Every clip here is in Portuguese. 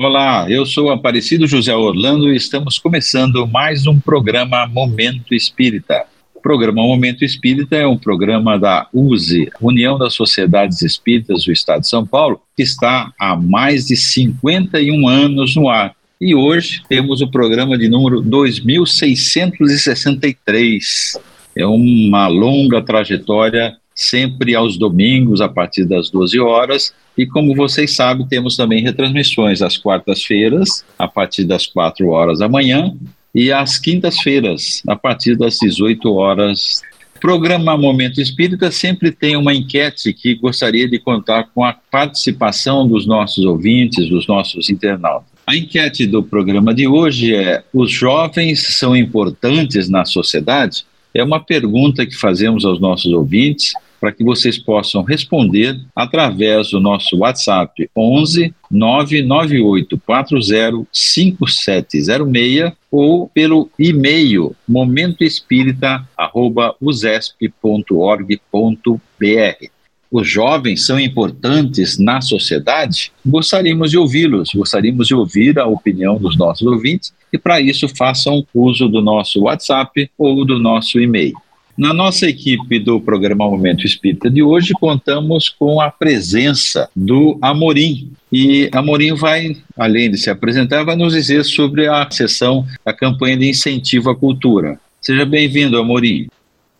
Olá, eu sou Aparecido José Orlando e estamos começando mais um programa Momento Espírita. O programa Momento Espírita é um programa da USE, União das Sociedades Espíritas do Estado de São Paulo, que está há mais de 51 anos no ar. E hoje temos o programa de número 2663. É uma longa trajetória sempre aos domingos, a partir das 12 horas. E como vocês sabem, temos também retransmissões às quartas-feiras, a partir das 4 horas da manhã, e às quintas-feiras, a partir das 18 horas. Programa Momento Espírita sempre tem uma enquete que gostaria de contar com a participação dos nossos ouvintes, dos nossos internautas. A enquete do programa de hoje é: os jovens são importantes na sociedade? É uma pergunta que fazemos aos nossos ouvintes para que vocês possam responder através do nosso WhatsApp 11 998 40 5706 ou pelo e-mail momentoespírita@usesp.org.br. Os jovens são importantes na sociedade? Gostaríamos de ouvi-los, gostaríamos de ouvir a opinião dos nossos ouvintes e, para isso, façam uso do nosso WhatsApp ou do nosso e-mail. Na nossa equipe do programa Momento Espírita de hoje, contamos com a presença do Amorim. E Amorim vai, além de se apresentar, vai nos dizer sobre a sessão da campanha de incentivo à cultura. Seja bem-vindo, Amorim.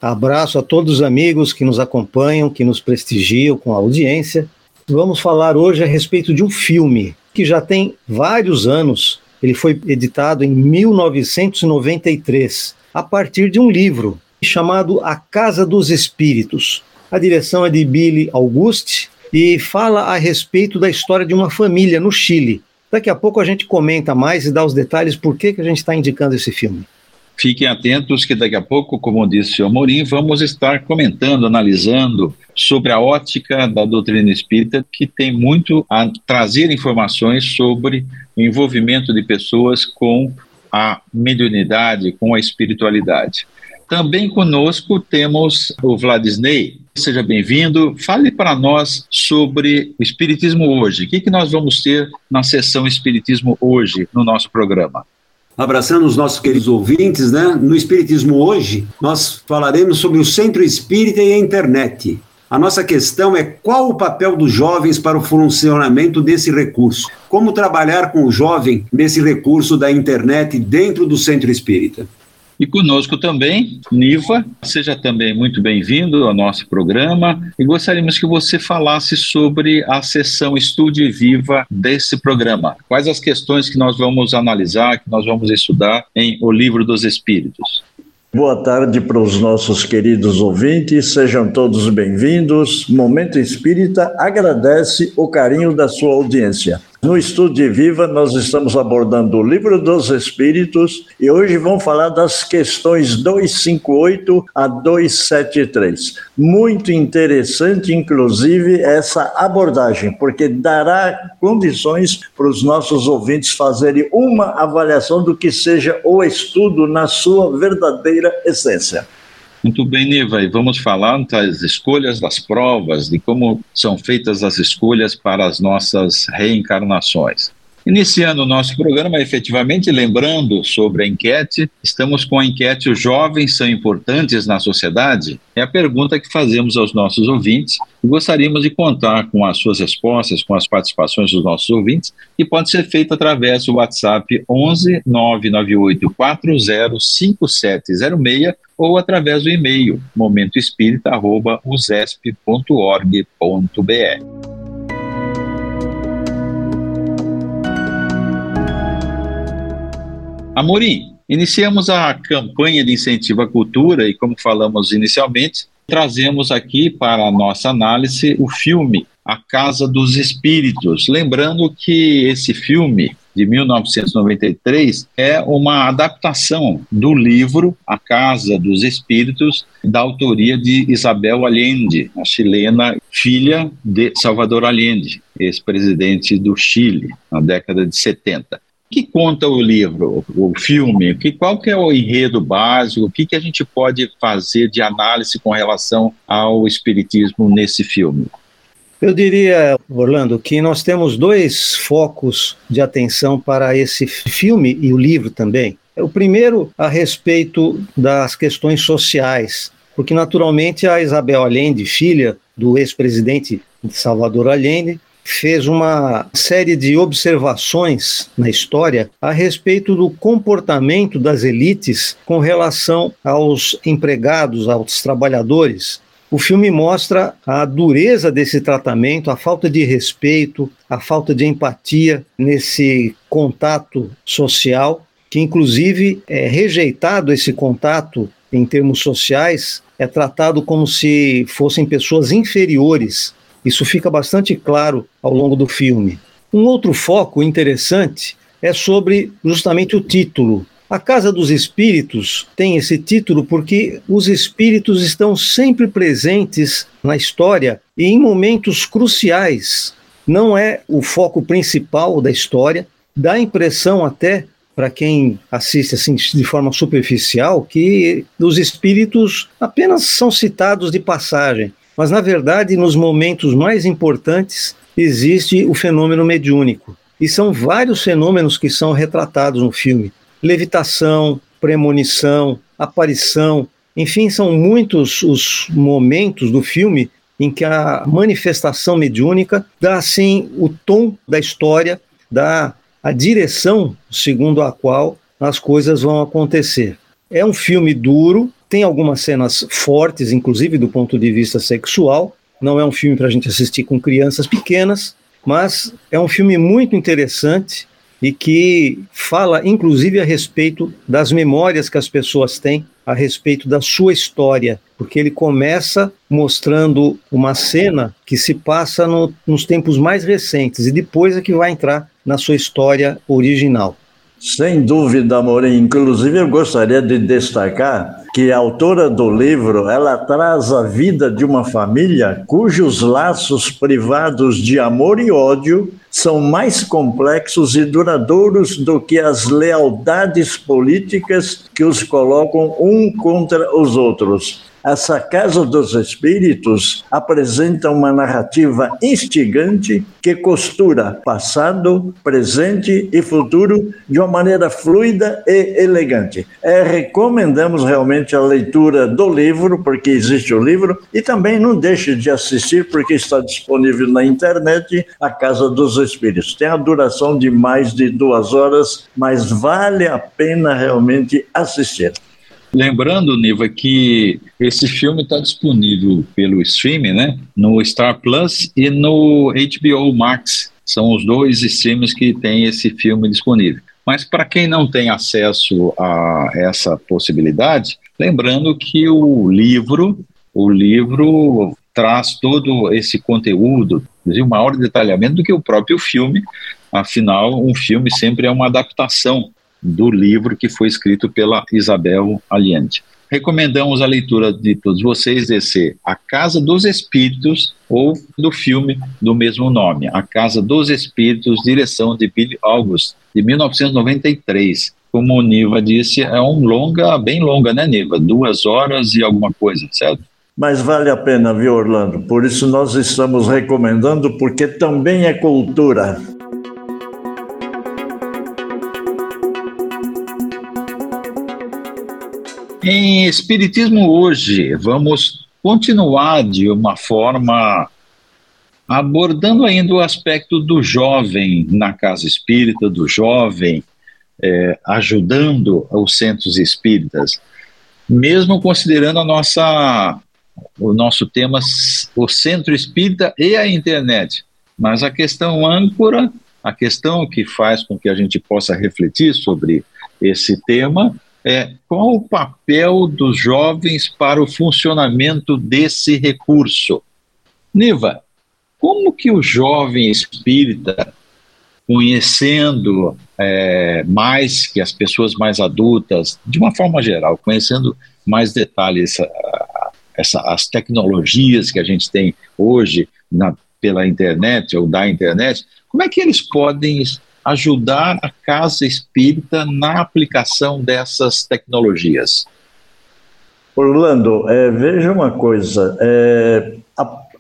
Abraço a todos os amigos que nos acompanham, que nos prestigiam com a audiência. Vamos falar hoje a respeito de um filme que já tem vários anos. Ele foi editado em 1993, a partir de um livro chamado A Casa dos Espíritos. A direção é de Billy Auguste e fala a respeito da história de uma família no Chile. Daqui a pouco a gente comenta mais e dá os detalhes por que, que a gente está indicando esse filme. Fiquem atentos que daqui a pouco, como disse o Amorim, vamos estar comentando, analisando sobre a ótica da doutrina espírita, que tem muito a trazer informações sobre o envolvimento de pessoas com a mediunidade, com a espiritualidade. Também conosco temos o Vladisney. Seja bem-vindo. Fale para nós sobre o Espiritismo hoje. O que, que nós vamos ter na sessão Espiritismo hoje no nosso programa? Abraçando os nossos queridos ouvintes, né? No Espiritismo hoje, nós falaremos sobre o centro espírita e a internet. A nossa questão é qual o papel dos jovens para o funcionamento desse recurso? Como trabalhar com o jovem nesse recurso da internet dentro do centro espírita? E conosco também, Niva, seja também muito bem-vindo ao nosso programa e gostaríamos que você falasse sobre a sessão Estude Viva desse programa. Quais as questões que nós vamos analisar, que nós vamos estudar em O Livro dos Espíritos? Boa tarde para os nossos queridos ouvintes, sejam todos bem-vindos. Momento Espírita agradece o carinho da sua audiência. No Estúdio Viva, nós estamos abordando o Livro dos Espíritos e hoje vamos falar das questões 258 a 273. Muito interessante, inclusive, essa abordagem, porque dará condições para os nossos ouvintes fazerem uma avaliação do que seja o estudo na sua verdadeira essência. Muito bem, Niva, e vamos falar das escolhas das provas, de como são feitas as escolhas para as nossas reencarnações. Iniciando o nosso programa, efetivamente, lembrando sobre a enquete, estamos com a enquete Os Jovens São Importantes na Sociedade? É a pergunta que fazemos aos nossos ouvintes e gostaríamos de contar com as suas respostas, com as participações dos nossos ouvintes, e pode ser feito através do WhatsApp 11 998 40 5706 ou através do e-mail momentoespírita.usesp.org.br. Amorim, iniciamos a campanha de incentivo à cultura e, como falamos inicialmente, trazemos aqui para a nossa análise o filme A Casa dos Espíritos. Lembrando que esse filme de 1993 é uma adaptação do livro A Casa dos Espíritos, da autoria de Isabel Allende, a chilena, filha de Salvador Allende, ex-presidente do Chile, na década de 70 que conta o livro, o filme? Que, qual que é o enredo básico? O que, que a gente pode fazer de análise com relação ao espiritismo nesse filme? Eu diria, Orlando, que nós temos dois focos de atenção para esse filme e o livro também. O primeiro, a respeito das questões sociais, porque naturalmente a Isabel Allende, filha do ex-presidente Salvador Allende, fez uma série de observações na história a respeito do comportamento das elites com relação aos empregados, aos trabalhadores. O filme mostra a dureza desse tratamento, a falta de respeito, a falta de empatia nesse contato social, que inclusive é rejeitado esse contato em termos sociais, é tratado como se fossem pessoas inferiores isso fica bastante claro ao longo do filme. Um outro foco interessante é sobre justamente o título. A Casa dos Espíritos tem esse título porque os espíritos estão sempre presentes na história e em momentos cruciais. Não é o foco principal da história, dá a impressão até para quem assiste assim de forma superficial que os espíritos apenas são citados de passagem. Mas, na verdade, nos momentos mais importantes, existe o fenômeno mediúnico. E são vários fenômenos que são retratados no filme: levitação, premonição, aparição. Enfim, são muitos os momentos do filme em que a manifestação mediúnica dá, assim, o tom da história, dá a direção segundo a qual as coisas vão acontecer. É um filme duro, tem algumas cenas fortes, inclusive do ponto de vista sexual. Não é um filme para a gente assistir com crianças pequenas, mas é um filme muito interessante e que fala, inclusive, a respeito das memórias que as pessoas têm a respeito da sua história, porque ele começa mostrando uma cena que se passa no, nos tempos mais recentes e depois é que vai entrar na sua história original. Sem dúvida, Amorim. Inclusive, eu gostaria de destacar que a autora do livro ela traz a vida de uma família cujos laços privados de amor e ódio são mais complexos e duradouros do que as lealdades políticas que os colocam um contra os outros. Essa Casa dos Espíritos apresenta uma narrativa instigante que costura passado, presente e futuro de uma maneira fluida e elegante. É, recomendamos realmente a leitura do livro, porque existe o livro, e também não deixe de assistir, porque está disponível na internet, A Casa dos Espíritos. Tem a duração de mais de duas horas, mas vale a pena realmente assistir. Lembrando, Niva, que esse filme está disponível pelo streaming, né? No Star Plus e no HBO Max. São os dois streams que têm esse filme disponível. Mas para quem não tem acesso a essa possibilidade, lembrando que o livro, o livro traz todo esse conteúdo, inclusive maior detalhamento do que o próprio filme. Afinal, um filme sempre é uma adaptação do livro que foi escrito pela Isabel Allende. Recomendamos a leitura de todos vocês desse A Casa dos Espíritos ou do filme do mesmo nome, A Casa dos Espíritos, direção de Billy August, de 1993. Como o Niva disse, é um longa, bem longa, né, Niva? Duas horas e alguma coisa, certo? Mas vale a pena, viu, Orlando? Por isso nós estamos recomendando, porque também é cultura. Em Espiritismo hoje, vamos continuar de uma forma abordando ainda o aspecto do jovem na casa espírita, do jovem é, ajudando os centros espíritas, mesmo considerando a nossa, o nosso tema, o centro espírita e a internet. Mas a questão âncora, a questão que faz com que a gente possa refletir sobre esse tema é, qual o papel dos jovens para o funcionamento desse recurso? Niva, como que o jovem espírita, conhecendo é, mais que as pessoas mais adultas, de uma forma geral, conhecendo mais detalhes essa, essa, as tecnologias que a gente tem hoje na, pela internet ou da internet, como é que eles podem ajudar a casa espírita na aplicação dessas tecnologias? Orlando, é, veja uma coisa: é,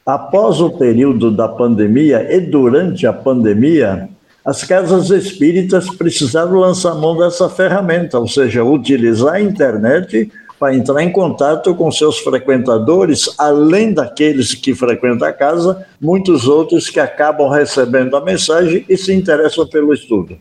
Após o período da pandemia e durante a pandemia, as casas espíritas precisaram lançar mão dessa ferramenta, ou seja, utilizar a internet para entrar em contato com seus frequentadores, além daqueles que frequentam a casa, muitos outros que acabam recebendo a mensagem e se interessam pelo estudo.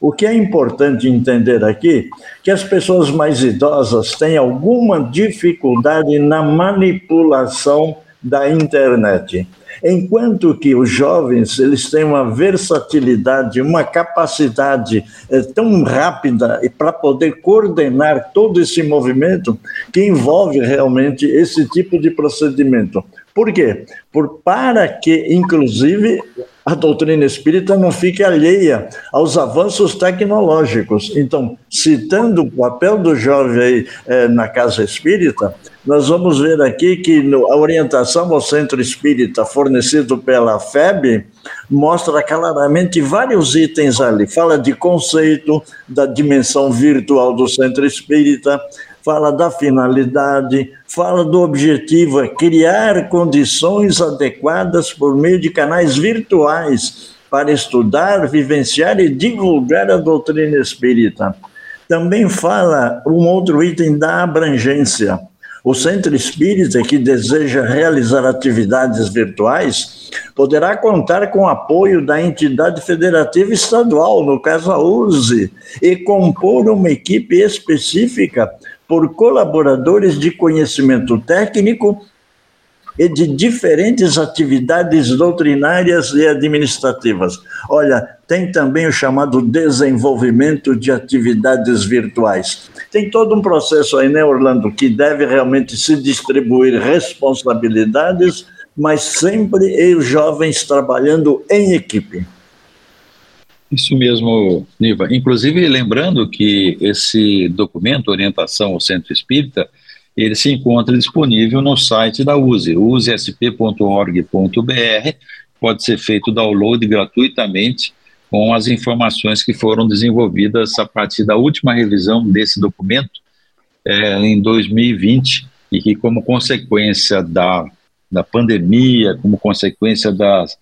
O que é importante entender aqui que as pessoas mais idosas têm alguma dificuldade na manipulação da internet. Enquanto que os jovens eles têm uma versatilidade, uma capacidade é, tão rápida para poder coordenar todo esse movimento que envolve realmente esse tipo de procedimento. Por quê? Por, para que, inclusive, a doutrina espírita não fique alheia aos avanços tecnológicos. Então, citando o papel do jovem aí, é, na casa espírita, nós vamos ver aqui que no, a orientação ao centro espírita fornecido pela FEB mostra claramente vários itens ali. Fala de conceito, da dimensão virtual do centro espírita, fala da finalidade, fala do objetivo, é criar condições adequadas por meio de canais virtuais para estudar, vivenciar e divulgar a doutrina espírita. Também fala um outro item da abrangência o centro espírita que deseja realizar atividades virtuais poderá contar com apoio da entidade federativa estadual, no caso a USE, e compor uma equipe específica por colaboradores de conhecimento técnico e de diferentes atividades doutrinárias e administrativas. Olha, tem também o chamado desenvolvimento de atividades virtuais. Tem todo um processo aí, né, Orlando, que deve realmente se distribuir responsabilidades, mas sempre os jovens trabalhando em equipe. Isso mesmo, Niva. Inclusive, lembrando que esse documento, Orientação ao Centro Espírita, ele se encontra disponível no site da USE, usesp.org.br. Pode ser feito download gratuitamente com as informações que foram desenvolvidas a partir da última revisão desse documento é, em 2020 e que, como consequência da, da pandemia, como consequência das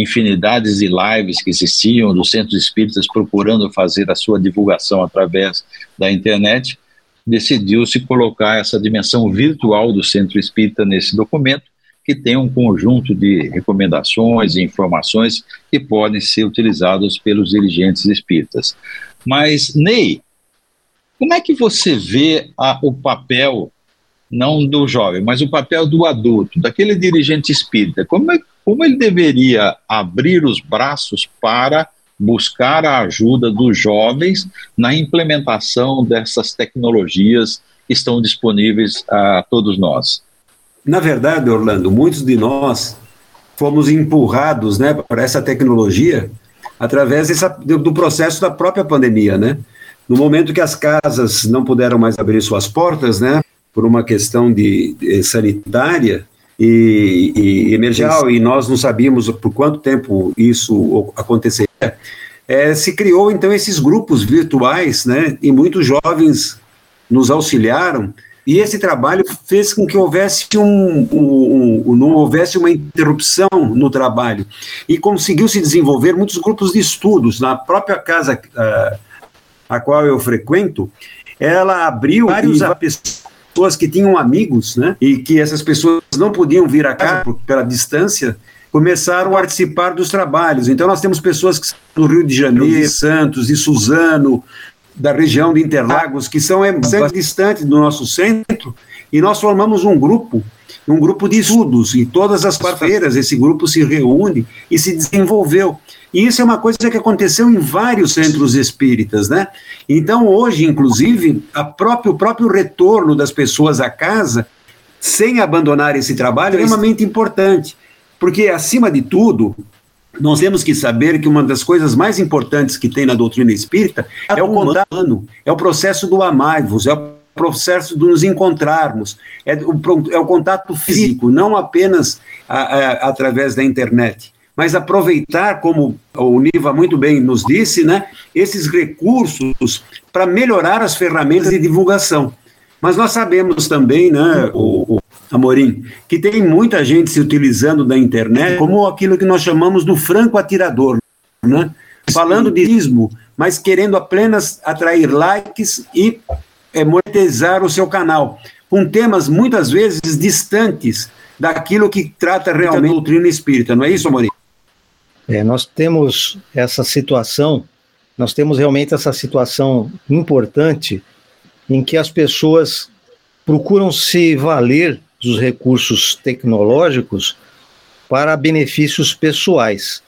infinidades de lives que existiam dos centros espíritas procurando fazer a sua divulgação através da internet, decidiu-se colocar essa dimensão virtual do centro espírita nesse documento, que tem um conjunto de recomendações e informações que podem ser utilizados pelos dirigentes espíritas. Mas, Ney, como é que você vê a, o papel, não do jovem, mas o papel do adulto, daquele dirigente espírita? Como, é, como ele deveria abrir os braços para buscar a ajuda dos jovens na implementação dessas tecnologias que estão disponíveis a todos nós. Na verdade, Orlando, muitos de nós fomos empurrados né, para essa tecnologia através dessa, do processo da própria pandemia, né? No momento que as casas não puderam mais abrir suas portas, né, por uma questão de, de sanitária e, e emergencial, e nós não sabíamos por quanto tempo isso aconteceria, é, se criou então esses grupos virtuais, né? E muitos jovens nos auxiliaram. E esse trabalho fez com que houvesse um, um, um, não houvesse uma interrupção no trabalho. E conseguiu se desenvolver muitos grupos de estudos. Na própria casa uh, a qual eu frequento, ela abriu vários pessoas que tinham amigos, né? E que essas pessoas não podiam vir a casa por, pela distância, começaram a participar dos trabalhos. Então, nós temos pessoas que são do Rio de Janeiro, de Santos, de Suzano, da região de Interlagos, que são é, bastante distantes do nosso centro, e nós formamos um grupo, um grupo de estudos, e todas as quartas-feiras esse grupo se reúne e se desenvolveu. E isso é uma coisa que aconteceu em vários centros espíritas, né? Então, hoje, inclusive, a próprio, o próprio retorno das pessoas à casa, sem abandonar esse trabalho, é extremamente importante. Porque, acima de tudo, nós temos que saber que uma das coisas mais importantes que tem na doutrina espírita é o contato humano, é o processo do amar-vos, é o processo de nos encontrarmos, é o, é o contato físico, não apenas a, a, através da internet, mas aproveitar, como o Niva muito bem nos disse, né, esses recursos para melhorar as ferramentas de divulgação. Mas nós sabemos também, né, o, o Amorim, que tem muita gente se utilizando da internet como aquilo que nós chamamos do franco atirador, né? Falando de ismo, mas querendo apenas atrair likes e é, monetizar o seu canal, com temas muitas vezes distantes daquilo que trata realmente a doutrina espírita, não é isso, Amorim? É, nós temos essa situação, nós temos realmente essa situação importante em que as pessoas procuram se valer dos recursos tecnológicos para benefícios pessoais.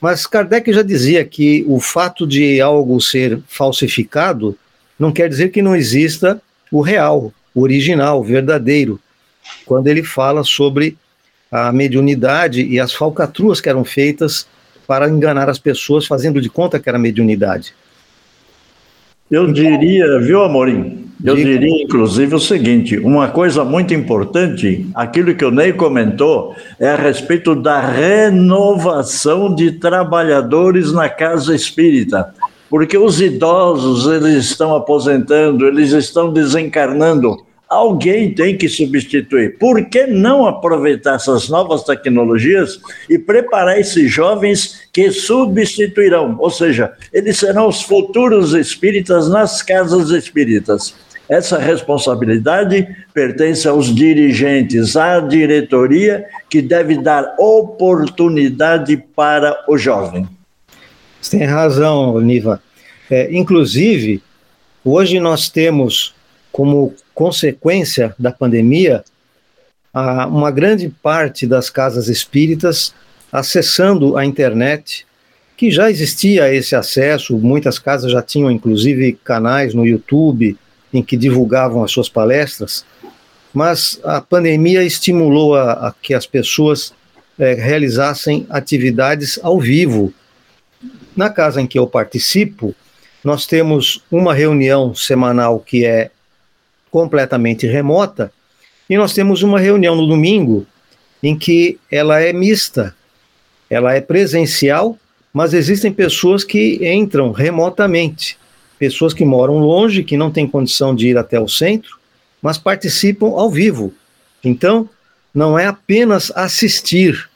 Mas Kardec já dizia que o fato de algo ser falsificado não quer dizer que não exista o real, o original, o verdadeiro, quando ele fala sobre a mediunidade e as falcatruas que eram feitas para enganar as pessoas, fazendo de conta que era mediunidade. Eu diria, viu, Amorim? Eu diria, inclusive, o seguinte: uma coisa muito importante, aquilo que o Ney comentou, é a respeito da renovação de trabalhadores na casa espírita. Porque os idosos, eles estão aposentando, eles estão desencarnando alguém tem que substituir. Por que não aproveitar essas novas tecnologias e preparar esses jovens que substituirão? Ou seja, eles serão os futuros espíritas nas casas espíritas. Essa responsabilidade pertence aos dirigentes, à diretoria, que deve dar oportunidade para o jovem. Você tem razão, Niva. É, inclusive, hoje nós temos como consequência da pandemia, uma grande parte das casas espíritas acessando a internet, que já existia esse acesso, muitas casas já tinham inclusive canais no YouTube em que divulgavam as suas palestras, mas a pandemia estimulou a, a que as pessoas é, realizassem atividades ao vivo. Na casa em que eu participo, nós temos uma reunião semanal que é completamente remota, e nós temos uma reunião no domingo em que ela é mista, ela é presencial, mas existem pessoas que entram remotamente, pessoas que moram longe, que não têm condição de ir até o centro, mas participam ao vivo. Então, não é apenas assistir,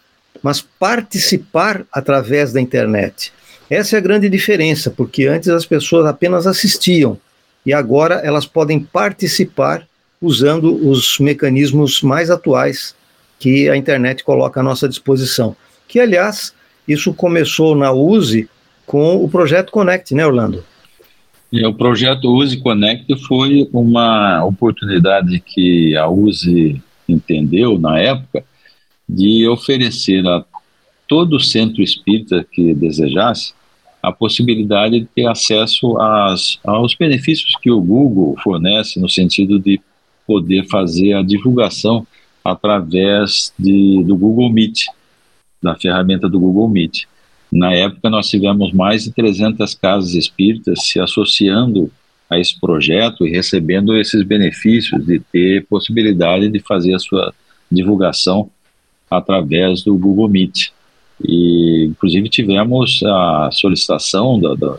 mas participar através da internet. Essa é a grande diferença, porque antes as pessoas apenas assistiam e agora elas podem participar usando os mecanismos mais atuais que a internet coloca à nossa disposição. Que, aliás, isso começou na USE com o projeto Connect, né, Orlando? O projeto USE Connect foi uma oportunidade que a USE entendeu na época de oferecer a todo centro espírita que desejasse a possibilidade de ter acesso às, aos benefícios que o Google fornece, no sentido de poder fazer a divulgação através de, do Google Meet, da ferramenta do Google Meet. Na época, nós tivemos mais de 300 casas espíritas se associando a esse projeto e recebendo esses benefícios de ter possibilidade de fazer a sua divulgação através do Google Meet. E, inclusive, tivemos a solicitação da, da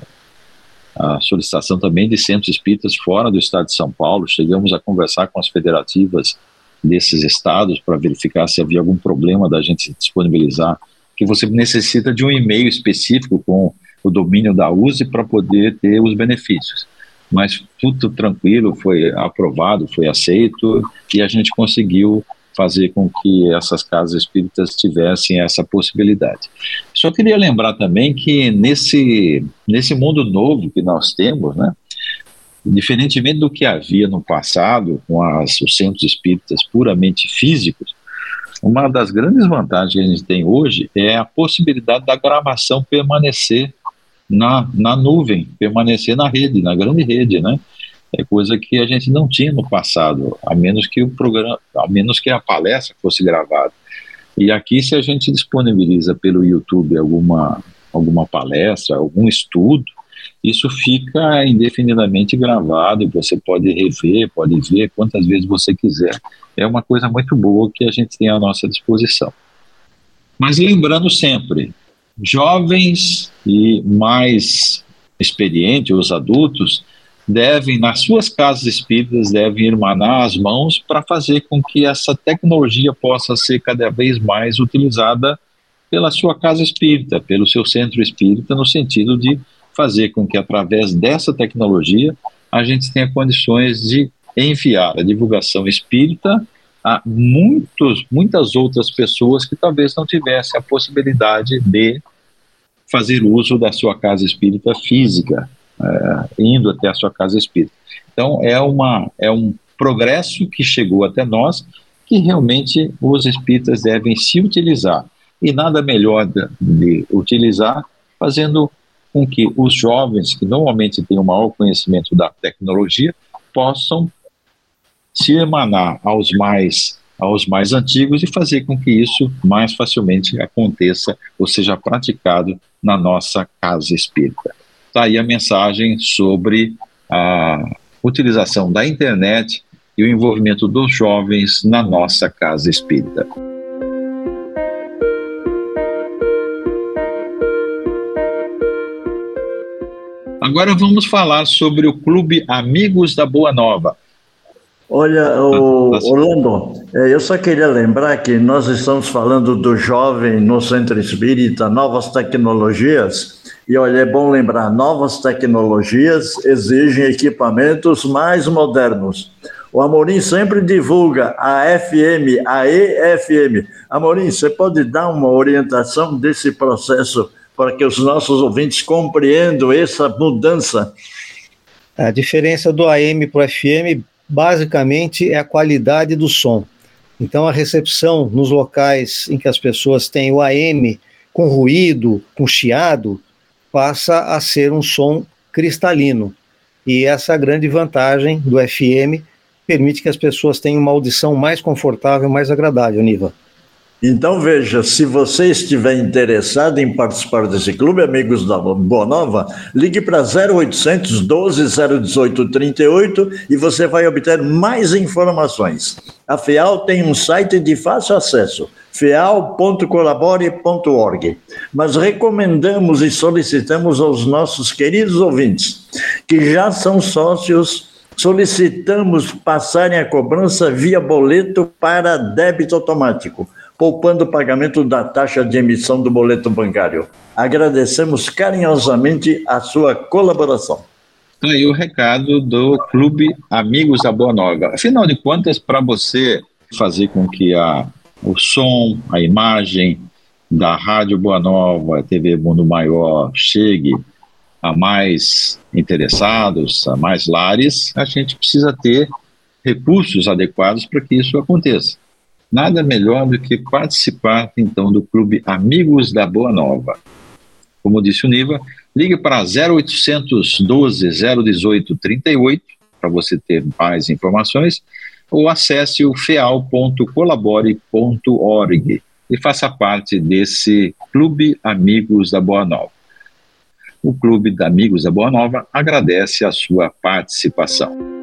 a solicitação também de centros espíritas fora do estado de São Paulo. Chegamos a conversar com as federativas desses estados para verificar se havia algum problema da gente disponibilizar, que você necessita de um e-mail específico com o domínio da USE para poder ter os benefícios. Mas tudo tranquilo, foi aprovado, foi aceito e a gente conseguiu fazer com que essas casas espíritas tivessem essa possibilidade. Só queria lembrar também que nesse, nesse mundo novo que nós temos, né, diferentemente do que havia no passado, com as, os centros espíritas puramente físicos, uma das grandes vantagens que a gente tem hoje é a possibilidade da gravação permanecer na, na nuvem, permanecer na rede, na grande rede, né? É coisa que a gente não tinha no passado, a menos que o programa, a menos que a palestra fosse gravada. E aqui, se a gente disponibiliza pelo YouTube alguma, alguma palestra, algum estudo, isso fica indefinidamente gravado você pode rever, pode ver quantas vezes você quiser. É uma coisa muito boa que a gente tem à nossa disposição. Mas lembrando sempre, jovens e mais experientes, os adultos, devem, nas suas casas espíritas, devem irmanar as mãos para fazer com que essa tecnologia possa ser cada vez mais utilizada pela sua casa espírita, pelo seu centro espírita, no sentido de fazer com que, através dessa tecnologia, a gente tenha condições de enviar a divulgação espírita a muitos, muitas outras pessoas que talvez não tivessem a possibilidade de fazer uso da sua casa espírita física, é, indo até a sua casa espírita. Então, é, uma, é um progresso que chegou até nós que realmente os espíritas devem se utilizar. E nada melhor de, de utilizar fazendo com que os jovens, que normalmente têm o maior conhecimento da tecnologia, possam se emanar aos mais aos mais antigos e fazer com que isso mais facilmente aconteça ou seja praticado na nossa casa espírita. Está aí a mensagem sobre a utilização da internet e o envolvimento dos jovens na nossa casa espírita. Agora vamos falar sobre o Clube Amigos da Boa Nova. Olha, o, Orlando, é, eu só queria lembrar que nós estamos falando do jovem no centro espírita, novas tecnologias, e olha, é bom lembrar, novas tecnologias exigem equipamentos mais modernos. O Amorim sempre divulga a FM, a EFM. Amorim, você pode dar uma orientação desse processo para que os nossos ouvintes compreendam essa mudança? A diferença do AM para o FM basicamente é a qualidade do som. Então, a recepção nos locais em que as pessoas têm o AM com ruído, com chiado, passa a ser um som cristalino. E essa grande vantagem do FM permite que as pessoas tenham uma audição mais confortável, mais agradável, Niva. Então veja, se você estiver interessado em participar desse clube, amigos da Boa Nova, ligue para 0800 12 018 38 e você vai obter mais informações. A FEAL tem um site de fácil acesso, feal.colabore.org. Mas recomendamos e solicitamos aos nossos queridos ouvintes que já são sócios, solicitamos passarem a cobrança via boleto para débito automático, poupando o pagamento da taxa de emissão do boleto bancário. Agradecemos carinhosamente a sua colaboração. Então, aí o recado do Clube Amigos da Boa Nova. Afinal de contas, para você fazer com que a o som, a imagem da Rádio Boa Nova, TV Mundo Maior chegue a mais interessados, a mais lares, a gente precisa ter recursos adequados para que isso aconteça. Nada melhor do que participar, então, do Clube Amigos da Boa Nova. Como disse o Niva, ligue para 0800 12 018 38 para você ter mais informações ou acesse o feal.colabore.org e faça parte desse Clube Amigos da Boa Nova. O Clube de Amigos da Boa Nova agradece a sua participação.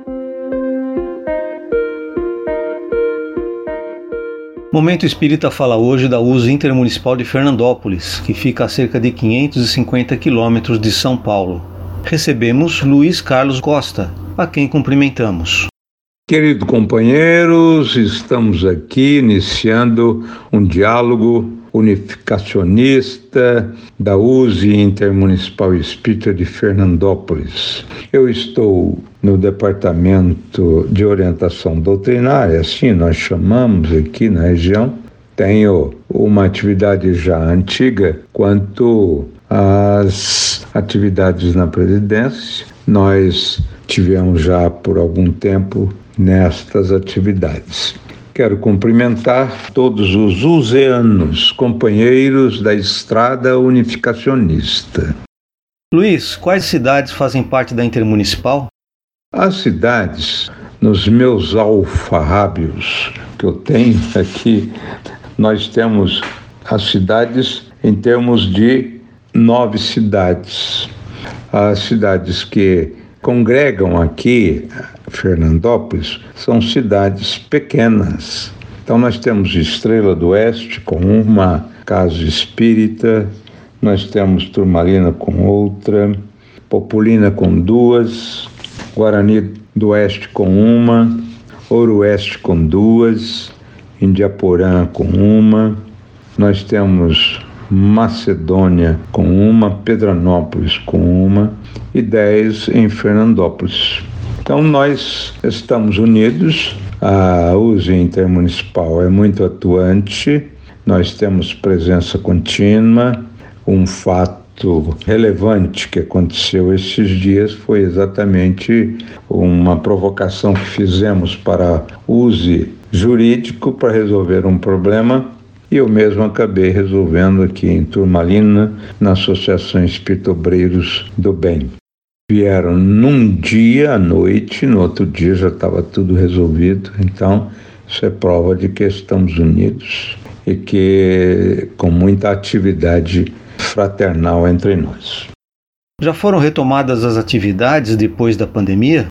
Momento Espírita fala hoje da uso intermunicipal de Fernandópolis, que fica a cerca de 550 quilômetros de São Paulo. Recebemos Luiz Carlos Costa, a quem cumprimentamos. Queridos companheiros, estamos aqui iniciando um diálogo unificacionista da USE Intermunicipal Espírita de Fernandópolis. Eu estou no Departamento de Orientação Doutrinária, assim nós chamamos aqui na região. Tenho uma atividade já antiga quanto às atividades na presidência. Nós tivemos já por algum tempo nestas atividades. Quero cumprimentar todos os useanos, companheiros da estrada unificacionista. Luiz, quais cidades fazem parte da Intermunicipal? As cidades, nos meus alfarrábios que eu tenho aqui, nós temos as cidades em termos de nove cidades. As cidades que congregam aqui Fernandópolis são cidades pequenas. Então nós temos Estrela do Oeste com uma casa espírita, nós temos Turmalina com outra, Populina com duas, Guarani do Oeste com uma, Ouro Oeste com duas, Indiaporã com uma, nós temos Macedônia com uma, Pedranópolis com uma e dez em Fernandópolis. Então nós estamos unidos, a USE Intermunicipal é muito atuante, nós temos presença contínua, um fato relevante que aconteceu esses dias foi exatamente uma provocação que fizemos para use jurídico para resolver um problema. E eu mesmo acabei resolvendo aqui em Turmalina, na Associação Espírito Obreiros do Bem. Vieram num dia à noite, no outro dia já estava tudo resolvido, então isso é prova de que estamos unidos e que com muita atividade fraternal entre nós. Já foram retomadas as atividades depois da pandemia?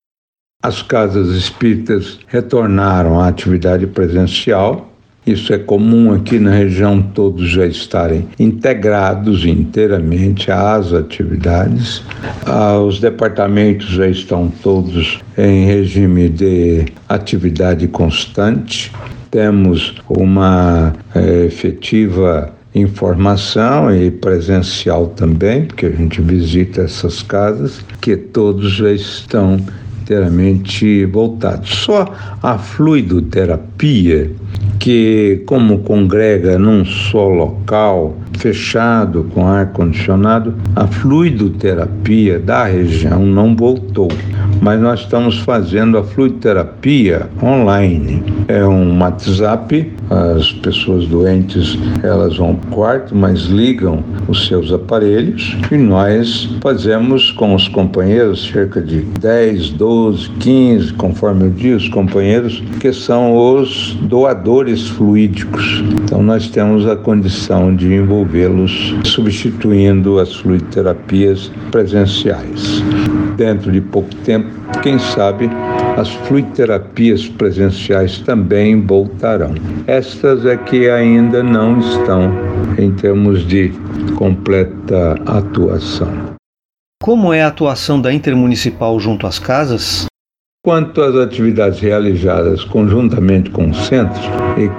As casas espíritas retornaram à atividade presencial. Isso é comum aqui na região, todos já estarem integrados inteiramente às atividades. Ah, os departamentos já estão todos em regime de atividade constante. Temos uma é, efetiva informação e presencial também, porque a gente visita essas casas, que todos já estão inteiramente voltados. Só a fluidoterapia, que como congrega num só local, fechado com ar condicionado, a fluidoterapia da região não voltou. Mas nós estamos fazendo a fluidoterapia online. É um WhatsApp, as pessoas doentes elas vão para o quarto, mas ligam os seus aparelhos e nós fazemos com os companheiros cerca de 10, 12, 15, conforme eu digo, os companheiros que são os doadores fluídicos. Então nós temos a condição de envolvê-los substituindo as fluidoterapias presenciais. Dentro de pouco tempo, quem sabe as fluidoterapias presenciais também voltarão. Estas é que ainda não estão em termos de completa atuação. Como é a atuação da Intermunicipal junto às casas? Quanto às atividades realizadas conjuntamente com o centro e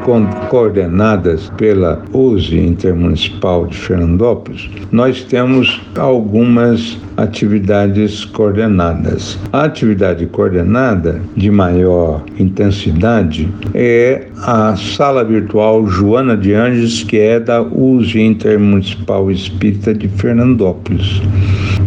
coordenadas pela USE Intermunicipal de Fernandópolis, nós temos algumas atividades coordenadas. A atividade coordenada de maior intensidade é a sala virtual Joana de Anjos, que é da USE Intermunicipal Espírita de Fernandópolis.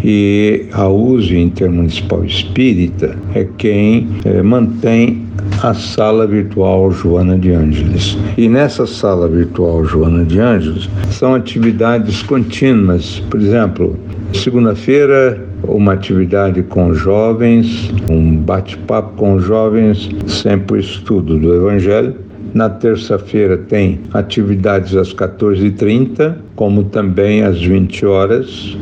E a USE Intermunicipal Espírita é quem é, mantém a sala virtual Joana de Ângeles. E nessa sala virtual Joana de Ângeles são atividades contínuas. Por exemplo, segunda-feira uma atividade com jovens, um bate-papo com jovens, sempre o estudo do Evangelho. Na terça-feira tem atividades às 14h30, como também às 20 horas.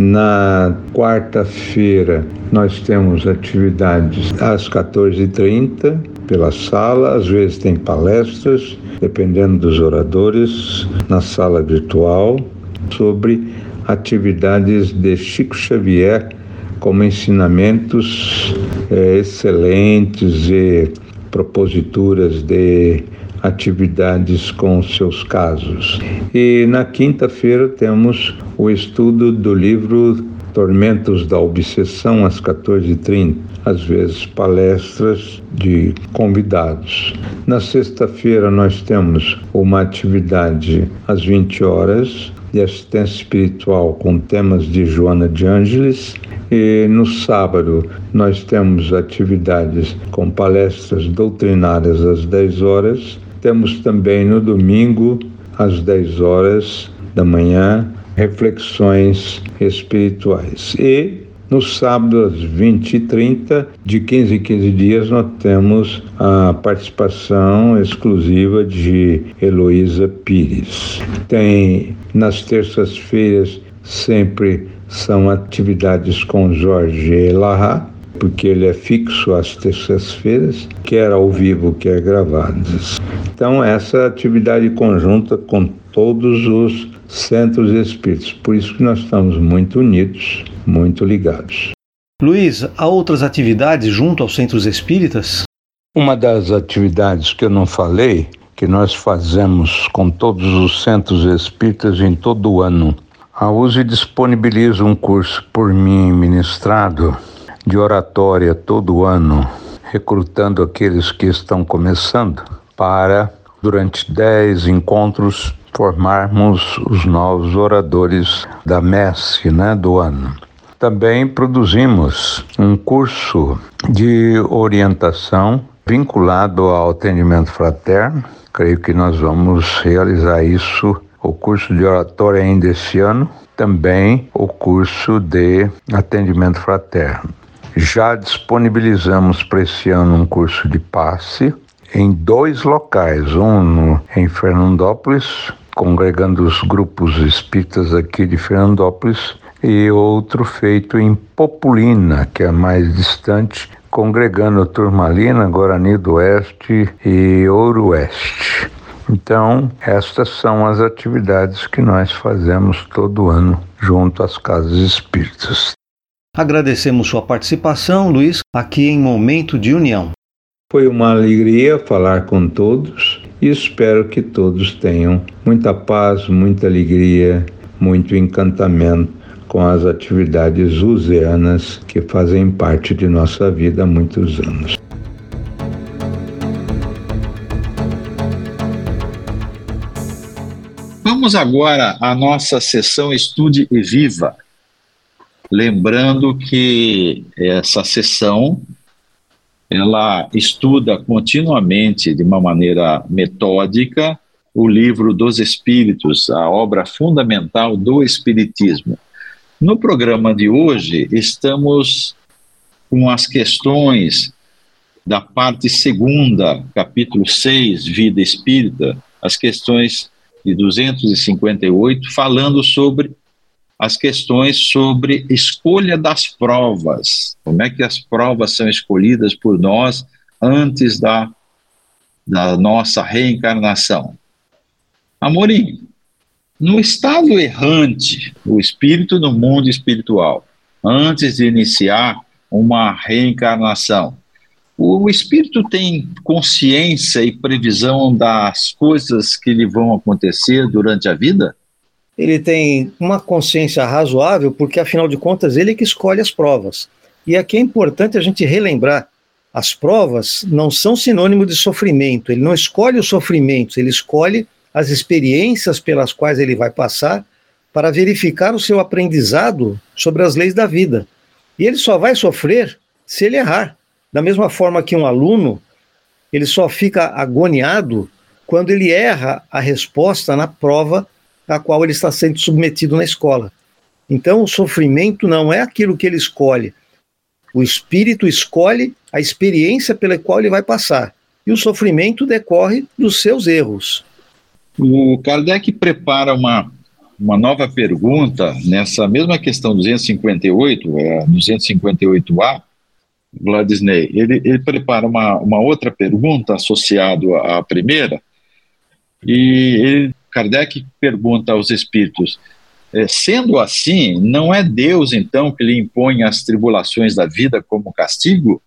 Na quarta-feira nós temos atividades às 14h30 pela sala, às vezes tem palestras, dependendo dos oradores, na sala virtual, sobre atividades de Chico Xavier como ensinamentos é, excelentes e proposituras de atividades com seus casos. E na quinta-feira temos o estudo do livro Tormentos da Obsessão às 14h30, às vezes palestras de convidados. Na sexta-feira nós temos uma atividade às 20 horas de assistência espiritual com temas de Joana de Ângeles. E no sábado nós temos atividades com palestras doutrinárias às 10 horas. Temos também no domingo, às 10 horas da manhã, reflexões espirituais. E no sábado, às 20h30, de 15 em 15 dias, nós temos a participação exclusiva de Heloísa Pires. Tem nas terças-feiras sempre são atividades com Jorge Elahá, porque ele é fixo às terças-feiras, quer ao vivo, quer gravadas. Então, essa atividade conjunta com todos os centros espíritos. Por isso que nós estamos muito unidos, muito ligados. Luiz, há outras atividades junto aos centros espíritas? Uma das atividades que eu não falei, que nós fazemos com todos os centros espíritas em todo o ano. A USE disponibiliza um curso por mim ministrado de oratória todo ano, recrutando aqueles que estão começando para, durante dez encontros, formarmos os novos oradores da messe né, do ano. Também produzimos um curso de orientação vinculado ao atendimento fraterno. Creio que nós vamos realizar isso, o curso de oratória ainda esse ano, também o curso de atendimento fraterno. Já disponibilizamos para esse ano um curso de passe em dois locais, um no, em Fernandópolis, congregando os grupos espíritas aqui de Fernandópolis, e outro feito em Populina, que é mais distante, congregando Turmalina, Guarani do Oeste e Ouro Oeste. Então, estas são as atividades que nós fazemos todo ano junto às casas espíritas. Agradecemos sua participação, Luiz, aqui em Momento de União. Foi uma alegria falar com todos e espero que todos tenham muita paz, muita alegria, muito encantamento com as atividades useanas que fazem parte de nossa vida há muitos anos. Vamos agora à nossa sessão Estude e Viva. Lembrando que essa sessão ela estuda continuamente, de uma maneira metódica, o livro dos Espíritos, a obra fundamental do Espiritismo. No programa de hoje, estamos com as questões da parte segunda, capítulo 6, Vida Espírita, as questões de 258, falando sobre as questões sobre escolha das provas, como é que as provas são escolhidas por nós antes da, da nossa reencarnação. Amorim, no estado errante, o espírito no mundo espiritual, antes de iniciar uma reencarnação, o espírito tem consciência e previsão das coisas que lhe vão acontecer durante a vida? Ele tem uma consciência razoável, porque afinal de contas ele é que escolhe as provas. E aqui é importante a gente relembrar: as provas não são sinônimo de sofrimento, ele não escolhe os sofrimentos, ele escolhe as experiências pelas quais ele vai passar para verificar o seu aprendizado sobre as leis da vida. E ele só vai sofrer se ele errar. Da mesma forma que um aluno, ele só fica agoniado quando ele erra a resposta na prova a qual ele está sendo submetido na escola. Então, o sofrimento não é aquilo que ele escolhe. O espírito escolhe a experiência pela qual ele vai passar. E o sofrimento decorre dos seus erros. O Kardec prepara uma, uma nova pergunta nessa mesma questão 258, é, 258A, Gladisney. Ele, ele prepara uma, uma outra pergunta associada à primeira, e ele Kardec pergunta aos espíritos: é, sendo assim, não é Deus então que lhe impõe as tribulações da vida como castigo?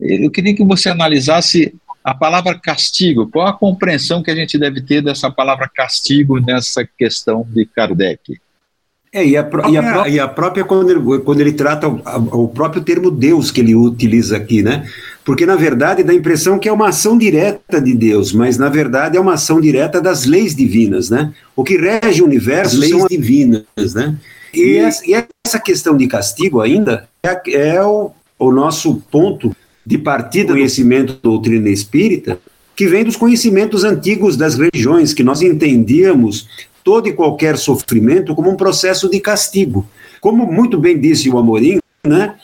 Eu queria que você analisasse a palavra castigo. Qual a compreensão que a gente deve ter dessa palavra castigo nessa questão de Kardec? É, e a, própria, e a, e a própria quando, ele, quando ele trata o, o, próprio termo Deus que ele utiliza aqui, né? Porque, na verdade, dá a impressão que é uma ação direta de Deus, mas, na verdade, é uma ação direta das leis divinas, né? O que rege o universo As leis são divinas, né? E, essa, e essa questão de castigo ainda é, é o, o nosso ponto de partida do conhecimento da doutrina espírita, que vem dos conhecimentos antigos das religiões, que nós entendíamos todo e qualquer sofrimento como um processo de castigo. Como muito bem disse o Amorim, né?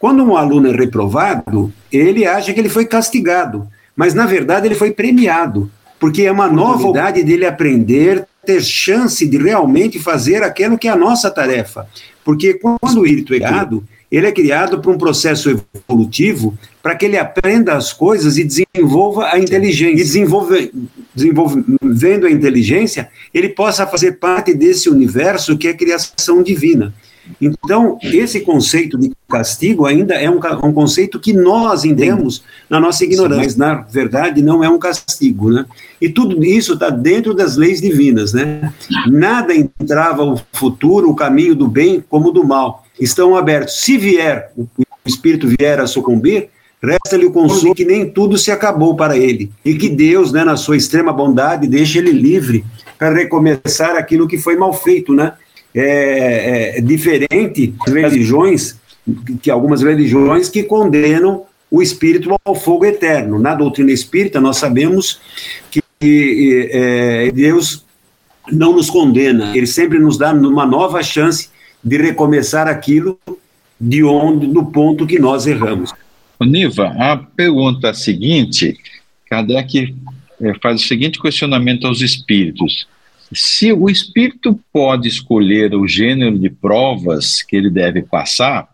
Quando um aluno é reprovado, ele acha que ele foi castigado, mas na verdade ele foi premiado, porque é uma novidade dele aprender, ter chance de realmente fazer aquilo que é a nossa tarefa. Porque quando o espírito é criado, ele é criado para um processo evolutivo para que ele aprenda as coisas e desenvolva a inteligência. E desenvolve, desenvolvendo a inteligência, ele possa fazer parte desse universo que é criação divina. Então, esse conceito de castigo ainda é um, um conceito que nós entendemos na nossa ignorância, mas na verdade não é um castigo, né? E tudo isso está dentro das leis divinas, né? Nada entrava o futuro, o caminho do bem como do mal. Estão abertos. Se vier, o espírito vier a sucumbir, resta-lhe o consolo que nem tudo se acabou para ele. E que Deus, né, na sua extrema bondade, deixe ele livre para recomeçar aquilo que foi mal feito, né? É, é diferente das religiões, que algumas religiões que condenam o espírito ao fogo eterno. Na doutrina espírita, nós sabemos que é, Deus não nos condena, ele sempre nos dá uma nova chance de recomeçar aquilo de onde, do ponto que nós erramos. Niva, a pergunta seguinte, Kardec é, faz o seguinte questionamento aos espíritos. Se o espírito pode escolher o gênero de provas que ele deve passar,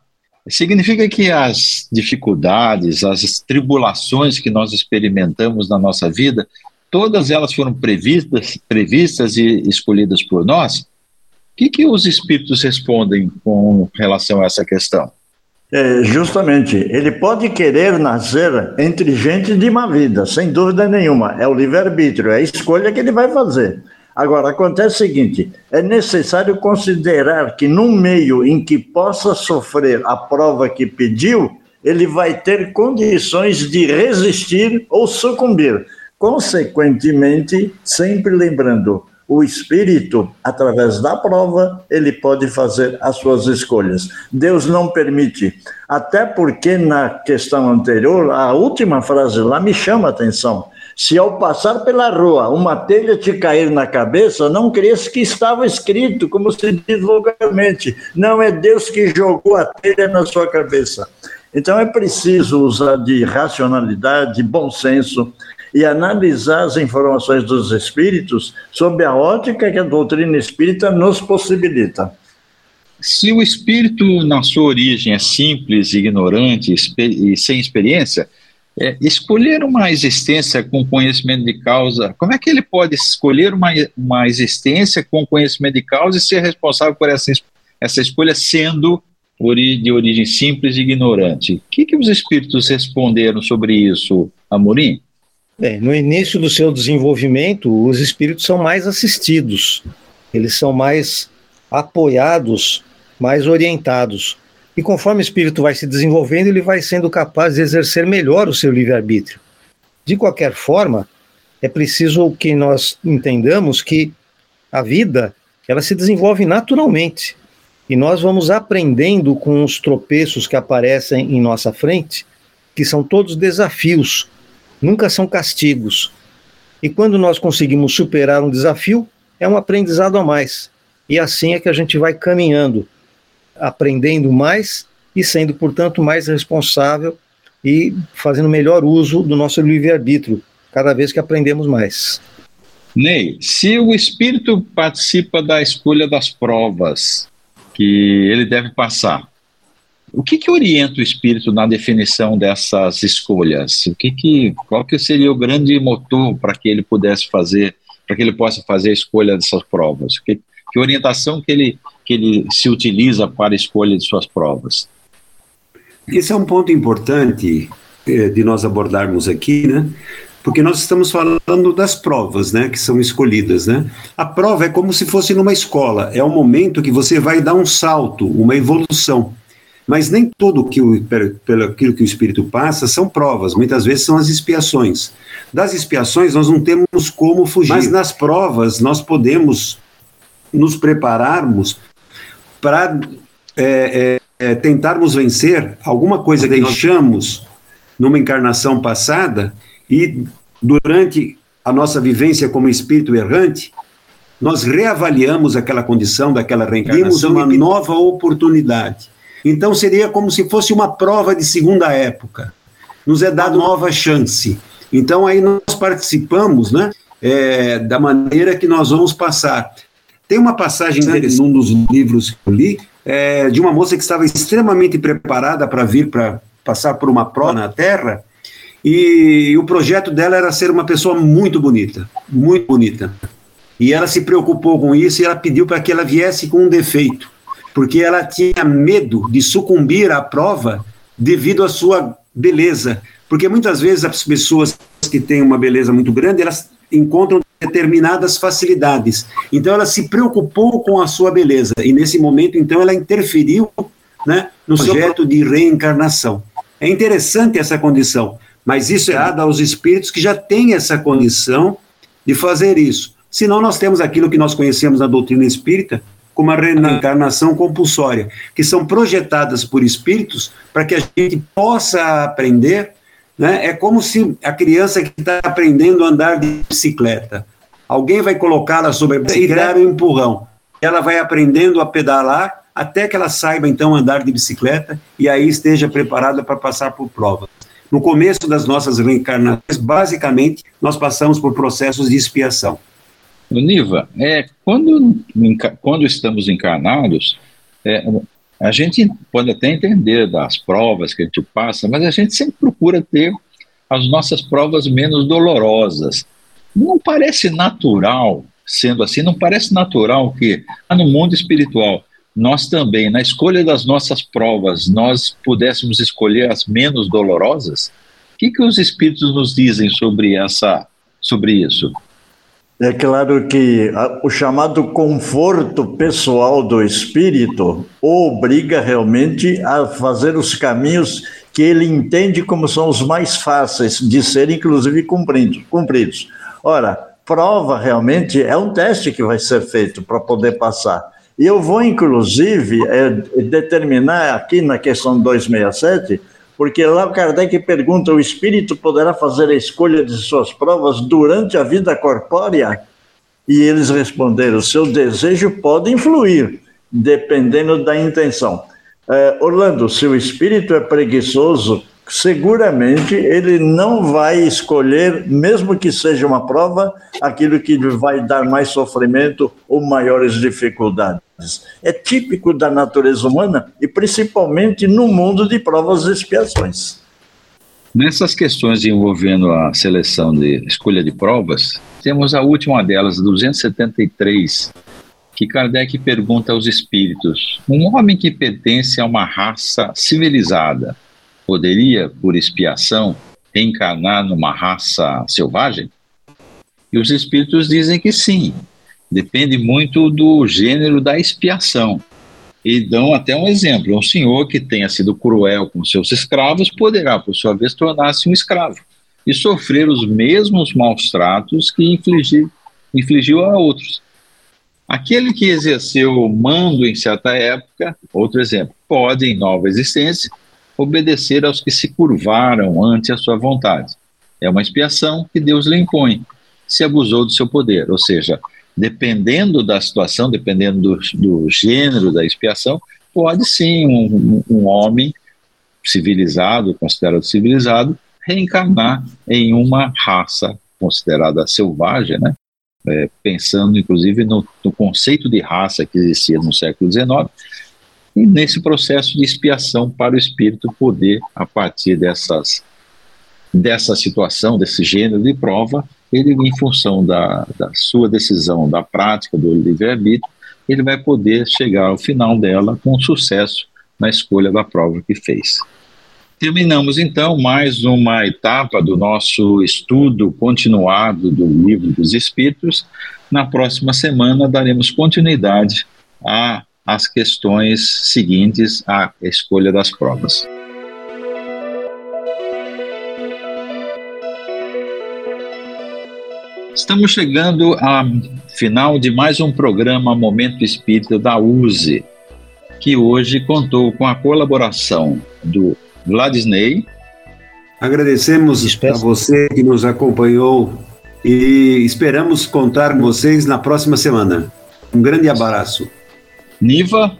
significa que as dificuldades, as tribulações que nós experimentamos na nossa vida, todas elas foram previstas, previstas e escolhidas por nós? O que, que os espíritos respondem com relação a essa questão? É, justamente, ele pode querer nascer entre gente de má vida, sem dúvida nenhuma. É o livre-arbítrio, é a escolha que ele vai fazer. Agora, acontece o seguinte: é necessário considerar que, num meio em que possa sofrer a prova que pediu, ele vai ter condições de resistir ou sucumbir. Consequentemente, sempre lembrando, o espírito, através da prova, ele pode fazer as suas escolhas. Deus não permite. Até porque na questão anterior, a última frase lá me chama a atenção. Se ao passar pela rua uma telha te cair na cabeça, não cresça que estava escrito, como se diz vulgarmente. Não é Deus que jogou a telha na sua cabeça. Então é preciso usar de racionalidade, de bom senso, e analisar as informações dos espíritos sob a ótica que a doutrina espírita nos possibilita. Se o espírito, na sua origem, é simples, ignorante e sem experiência, é, escolher uma existência com conhecimento de causa, como é que ele pode escolher uma, uma existência com conhecimento de causa e ser responsável por essa, essa escolha sendo de origem simples e ignorante? O que, que os espíritos responderam sobre isso, Amorim? No início do seu desenvolvimento, os espíritos são mais assistidos, eles são mais apoiados, mais orientados. E conforme o espírito vai se desenvolvendo, ele vai sendo capaz de exercer melhor o seu livre-arbítrio. De qualquer forma, é preciso que nós entendamos que a vida, ela se desenvolve naturalmente. E nós vamos aprendendo com os tropeços que aparecem em nossa frente, que são todos desafios nunca são castigos. E quando nós conseguimos superar um desafio, é um aprendizado a mais. E assim é que a gente vai caminhando, aprendendo mais e sendo, portanto, mais responsável e fazendo melhor uso do nosso livre-arbítrio, cada vez que aprendemos mais. Ney, se o espírito participa da escolha das provas que ele deve passar, o que, que orienta o espírito na definição dessas escolhas? O que que, qual que seria o grande motor para que ele pudesse fazer, para que ele possa fazer a escolha dessas provas? Que, que orientação que ele, que ele se utiliza para a escolha de suas provas? Esse é um ponto importante eh, de nós abordarmos aqui, né? Porque nós estamos falando das provas, né, que são escolhidas, né? A prova é como se fosse numa escola, é o momento que você vai dar um salto, uma evolução. Mas nem tudo que o, pelo aquilo que o Espírito passa são provas, muitas vezes são as expiações. Das expiações nós não temos como fugir, mas nas provas nós podemos nos prepararmos para é, é, é, tentarmos vencer alguma coisa que deixamos numa encarnação passada e durante a nossa vivência como espírito errante, nós reavaliamos aquela condição daquela reencarnação, uma nova oportunidade. Então seria como se fosse uma prova de segunda época. Nos é dado nova chance. Então aí nós participamos, né, é, da maneira que nós vamos passar. Tem uma passagem num dos livros que eu li é, de uma moça que estava extremamente preparada para vir para passar por uma prova na Terra e o projeto dela era ser uma pessoa muito bonita, muito bonita. E ela se preocupou com isso e ela pediu para que ela viesse com um defeito porque ela tinha medo de sucumbir à prova devido à sua beleza. Porque muitas vezes as pessoas que têm uma beleza muito grande, elas encontram determinadas facilidades. Então ela se preocupou com a sua beleza e nesse momento então ela interferiu, né, no projeto de reencarnação. É interessante essa condição, mas isso é dado aos espíritos que já têm essa condição de fazer isso. Senão nós temos aquilo que nós conhecemos na doutrina espírita como a reencarnação compulsória, que são projetadas por espíritos para que a gente possa aprender né? É como se a criança que está aprendendo a andar de bicicleta, alguém vai colocá-la sobre a bicicleta e dar um empurrão. Ela vai aprendendo a pedalar até que ela saiba então andar de bicicleta e aí esteja preparada para passar por prova. No começo das nossas reencarnações, basicamente, nós passamos por processos de expiação. Niva, é, quando, quando estamos encarnados, é, a gente pode até entender das provas que a gente passa, mas a gente sempre procura ter as nossas provas menos dolorosas. Não parece natural, sendo assim, não parece natural que no mundo espiritual nós também, na escolha das nossas provas, nós pudéssemos escolher as menos dolorosas? O que, que os espíritos nos dizem sobre essa, sobre isso? É claro que o chamado conforto pessoal do espírito obriga realmente a fazer os caminhos que ele entende como são os mais fáceis de serem, inclusive, cumpridos. Ora, prova realmente é um teste que vai ser feito para poder passar. E eu vou, inclusive, é, determinar aqui na questão 267 porque lá Kardec pergunta: o espírito poderá fazer a escolha de suas provas durante a vida corpórea? E eles responderam: seu desejo pode influir, dependendo da intenção. É, Orlando, se o espírito é preguiçoso, seguramente ele não vai escolher, mesmo que seja uma prova, aquilo que vai dar mais sofrimento ou maiores dificuldades. É típico da natureza humana e principalmente no mundo de provas e expiações. Nessas questões envolvendo a seleção de escolha de provas, temos a última delas, 273, que Kardec pergunta aos espíritos: um homem que pertence a uma raça civilizada poderia, por expiação, reencarnar numa raça selvagem? E os espíritos dizem que sim, depende muito do gênero da expiação. E dão até um exemplo: um senhor que tenha sido cruel com seus escravos poderá, por sua vez, tornar-se um escravo e sofrer os mesmos maus tratos que infligir, infligiu a outros. Aquele que exerceu mando em certa época, outro exemplo, pode, em nova existência, obedecer aos que se curvaram ante a sua vontade. É uma expiação que Deus lhe impõe, se abusou do seu poder, ou seja, dependendo da situação, dependendo do, do gênero da expiação, pode sim um, um homem civilizado, considerado civilizado, reencarnar em uma raça considerada selvagem, né? É, pensando inclusive no, no, conceito de raça que existia no século XIX, e nesse processo de expiação para o espírito poder, a partir dessas, dessa situação, desse gênero de prova, ele, em função da, da sua decisão, da prática do livre-arbítrio, ele vai poder chegar ao final dela com sucesso na escolha da prova que fez. Terminamos então mais uma etapa do nosso estudo continuado do Livro dos Espíritos. Na próxima semana daremos continuidade às questões seguintes à escolha das provas. Estamos chegando ao final de mais um programa Momento Espírita da USE, que hoje contou com a colaboração do Vladisney. Agradecemos a você que nos acompanhou e esperamos contar com vocês na próxima semana. Um grande abraço. Niva.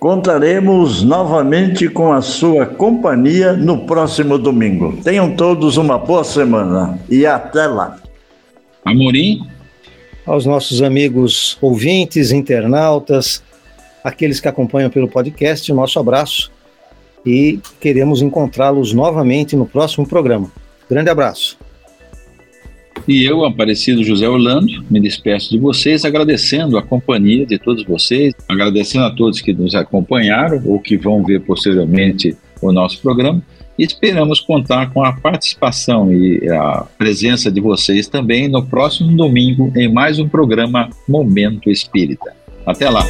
Contaremos novamente com a sua companhia no próximo domingo. Tenham todos uma boa semana e até lá. Amorim. Aos nossos amigos ouvintes, internautas, aqueles que acompanham pelo podcast, o nosso abraço e queremos encontrá-los novamente no próximo programa. Grande abraço. E eu, Aparecido José Orlando, me despeço de vocês, agradecendo a companhia de todos vocês, agradecendo a todos que nos acompanharam ou que vão ver posteriormente o nosso programa. E esperamos contar com a participação e a presença de vocês também no próximo domingo em mais um programa Momento Espírita. Até lá!